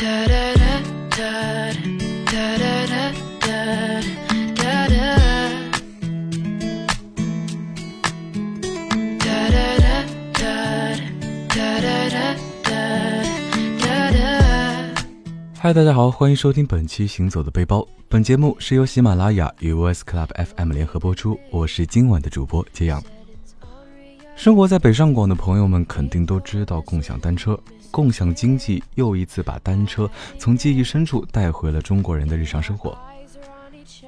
哒哒哒哒哒哒哒哒嗨，大家好，欢迎收听本期《行走的背包》。本节目是由喜马拉雅与 Voice Club FM 联合播出。我是今晚的主播揭阳。生活在北上广的朋友们肯定都知道共享单车，共享经济又一次把单车从记忆深处带回了中国人的日常生活。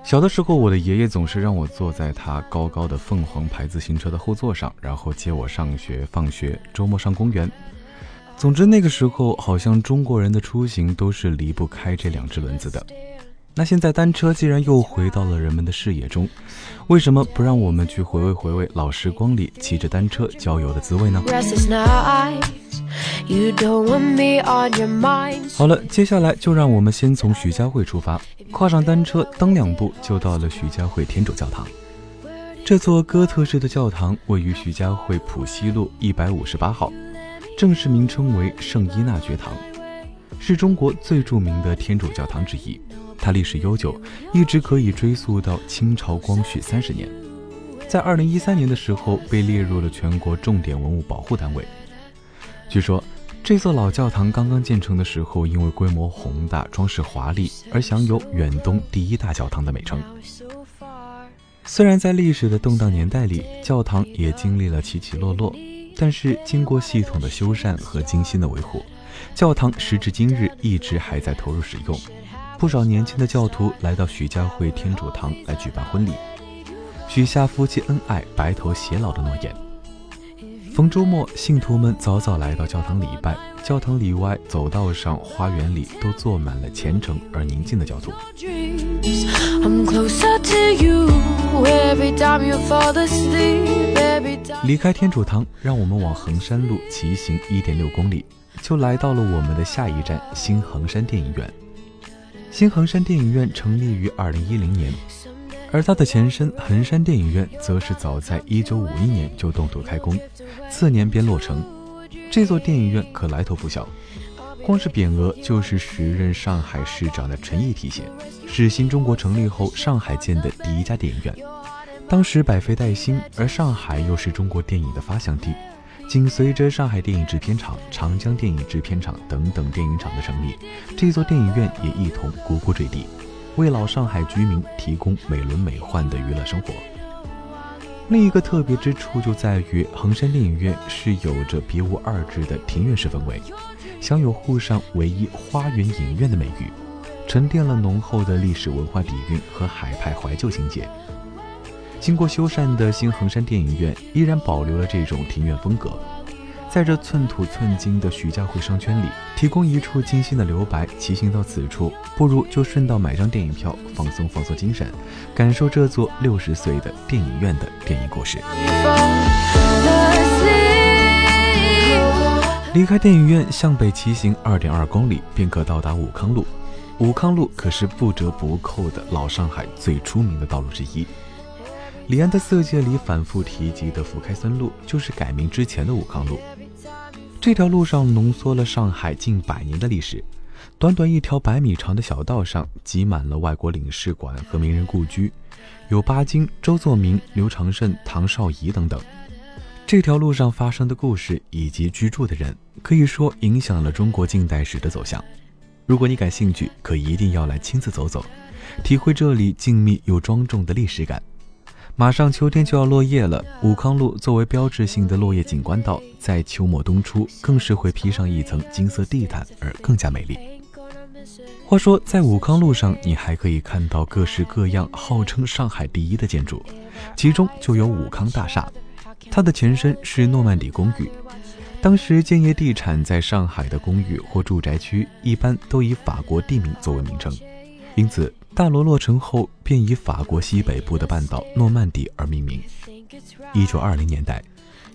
小的时候，我的爷爷总是让我坐在他高高的凤凰牌自行车的后座上，然后接我上学、放学，周末上公园。总之，那个时候好像中国人的出行都是离不开这两只轮子的。那现在单车既然又回到了人们的视野中，为什么不让我们去回味回味老时光里骑着单车郊游的滋味呢？好了，接下来就让我们先从徐家汇出发，跨上单车，蹬两步就到了徐家汇天主教堂。这座哥特式的教堂位于徐家汇浦西路一百五十八号。正式名称为圣伊纳爵堂，是中国最著名的天主教堂之一。它历史悠久，一直可以追溯到清朝光绪三十年。在二零一三年的时候，被列入了全国重点文物保护单位。据说，这座老教堂刚刚建成的时候，因为规模宏大、装饰华丽，而享有远东第一大教堂的美称。虽然在历史的动荡年代里，教堂也经历了起起落落。但是经过系统的修缮和精心的维护，教堂时至今日一直还在投入使用。不少年轻的教徒来到徐家汇天主堂来举办婚礼，许下夫妻恩爱、白头偕老的诺言。逢周末，信徒们早早来到教堂礼拜，教堂里外、走道上、花园里都坐满了虔诚而宁静的教徒。离开天主堂，让我们往衡山路骑行一点六公里，就来到了我们的下一站新衡山电影院。新衡山电影院成立于二零一零年，而它的前身衡山电影院则是早在一九五一年就动土开工，次年便落成。这座电影院可来头不小。光是匾额就是时任上海市长的陈毅题写，是新中国成立后上海建的第一家电影院。当时百废待兴，而上海又是中国电影的发祥地，紧随着上海电影制片厂、长江电影制片厂等等电影厂的成立，这座电影院也一同呱呱坠地，为老上海居民提供美轮美奂的娱乐生活。另一个特别之处就在于衡山电影院是有着别无二致的庭院式氛围。享有沪上唯一花园影院的美誉，沉淀了浓厚的历史文化底蕴和海派怀旧情节。经过修缮的新衡山电影院依然保留了这种庭院风格，在这寸土寸金的徐家汇商圈里，提供一处精心的留白。骑行到此处，不如就顺道买张电影票，放松放松精神，感受这座六十岁的电影院的电影故事。离开电影院，向北骑行二点二公里，便可到达武康路。武康路可是不折不扣的老上海最出名的道路之一。李安的《色戒》里反复提及的福开森路，就是改名之前的武康路。这条路上浓缩了上海近百年的历史。短短一条百米长的小道上，挤满了外国领事馆和名人故居，有巴金、周作明、刘长胜、唐绍仪等等。这条路上发生的故事以及居住的人，可以说影响了中国近代史的走向。如果你感兴趣，可一定要来亲自走走，体会这里静谧又庄重的历史感。马上秋天就要落叶了，武康路作为标志性的落叶景观道，在秋末冬初更是会披上一层金色地毯而更加美丽。话说，在武康路上，你还可以看到各式各样号称上海第一的建筑，其中就有武康大厦。它的前身是诺曼底公寓，当时建业地产在上海的公寓或住宅区一般都以法国地名作为名称，因此大楼落成后便以法国西北部的半岛诺曼底而命名。一九二零年代，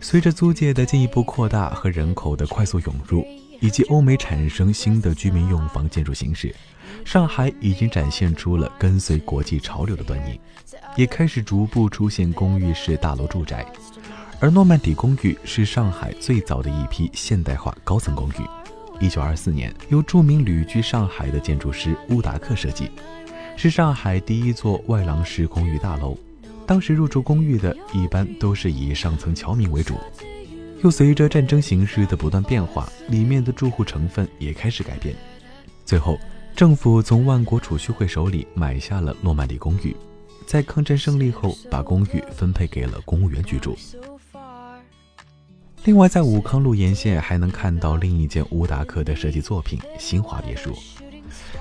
随着租界的进一步扩大和人口的快速涌入，以及欧美产生新的居民用房建筑形式，上海已经展现出了跟随国际潮流的端倪，也开始逐步出现公寓式大楼住宅。而诺曼底公寓是上海最早的一批现代化高层公寓，一九二四年，由著名旅居上海的建筑师乌达克设计，是上海第一座外廊式公寓大楼。当时入住公寓的一般都是以上层侨民为主，又随着战争形势的不断变化，里面的住户成分也开始改变。最后，政府从万国储蓄会手里买下了诺曼底公寓，在抗战胜利后，把公寓分配给了公务员居住。另外，在武康路沿线还能看到另一件乌达克的设计作品——新华别墅。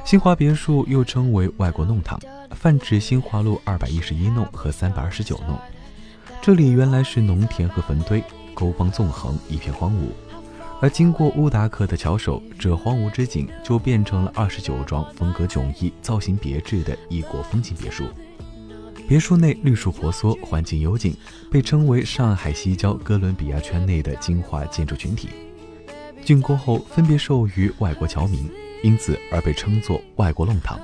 新华别墅又称为外国弄堂，泛指新华路二百一十一弄和三百二十九弄。这里原来是农田和坟堆，沟帮纵横，一片荒芜。而经过乌达克的巧手，这荒芜之景就变成了二十九幢风格迥异、造型别致的异国风情别墅。别墅内绿树婆娑，环境幽静，被称为上海西郊哥伦比亚圈内的精华建筑群体。竣工后分别授予外国侨民，因此而被称作“外国弄堂”。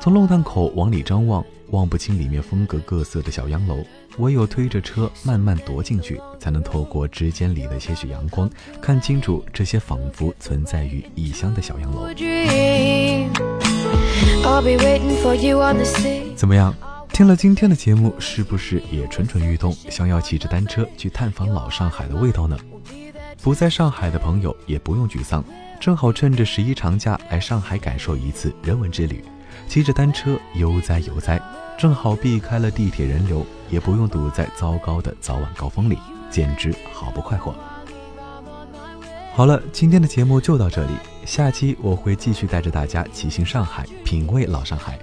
从弄堂口往里张望，望不清里面风格各色的小洋楼，唯有推着车慢慢踱进去，才能透过指尖里的些许阳光，看清楚这些仿佛存在于异乡的小洋楼。怎么样？听了今天的节目，是不是也蠢蠢欲动，想要骑着单车去探访老上海的味道呢？不在上海的朋友也不用沮丧，正好趁着十一长假来上海感受一次人文之旅，骑着单车悠哉悠哉，正好避开了地铁人流，也不用堵在糟糕的早晚高峰里，简直好不快活。好了，今天的节目就到这里，下期我会继续带着大家骑行上海，品味老上海。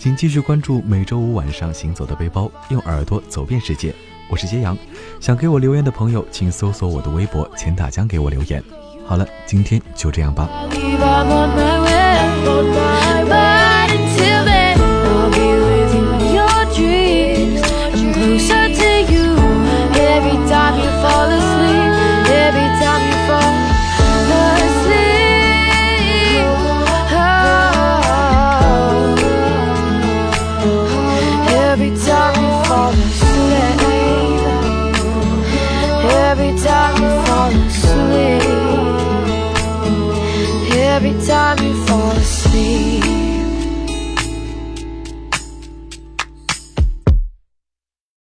请继续关注每周五晚上行走的背包，用耳朵走遍世界。我是揭阳，想给我留言的朋友，请搜索我的微博钱大江给我留言。好了，今天就这样吧。Every time you fall asleep. Every time you fall asleep.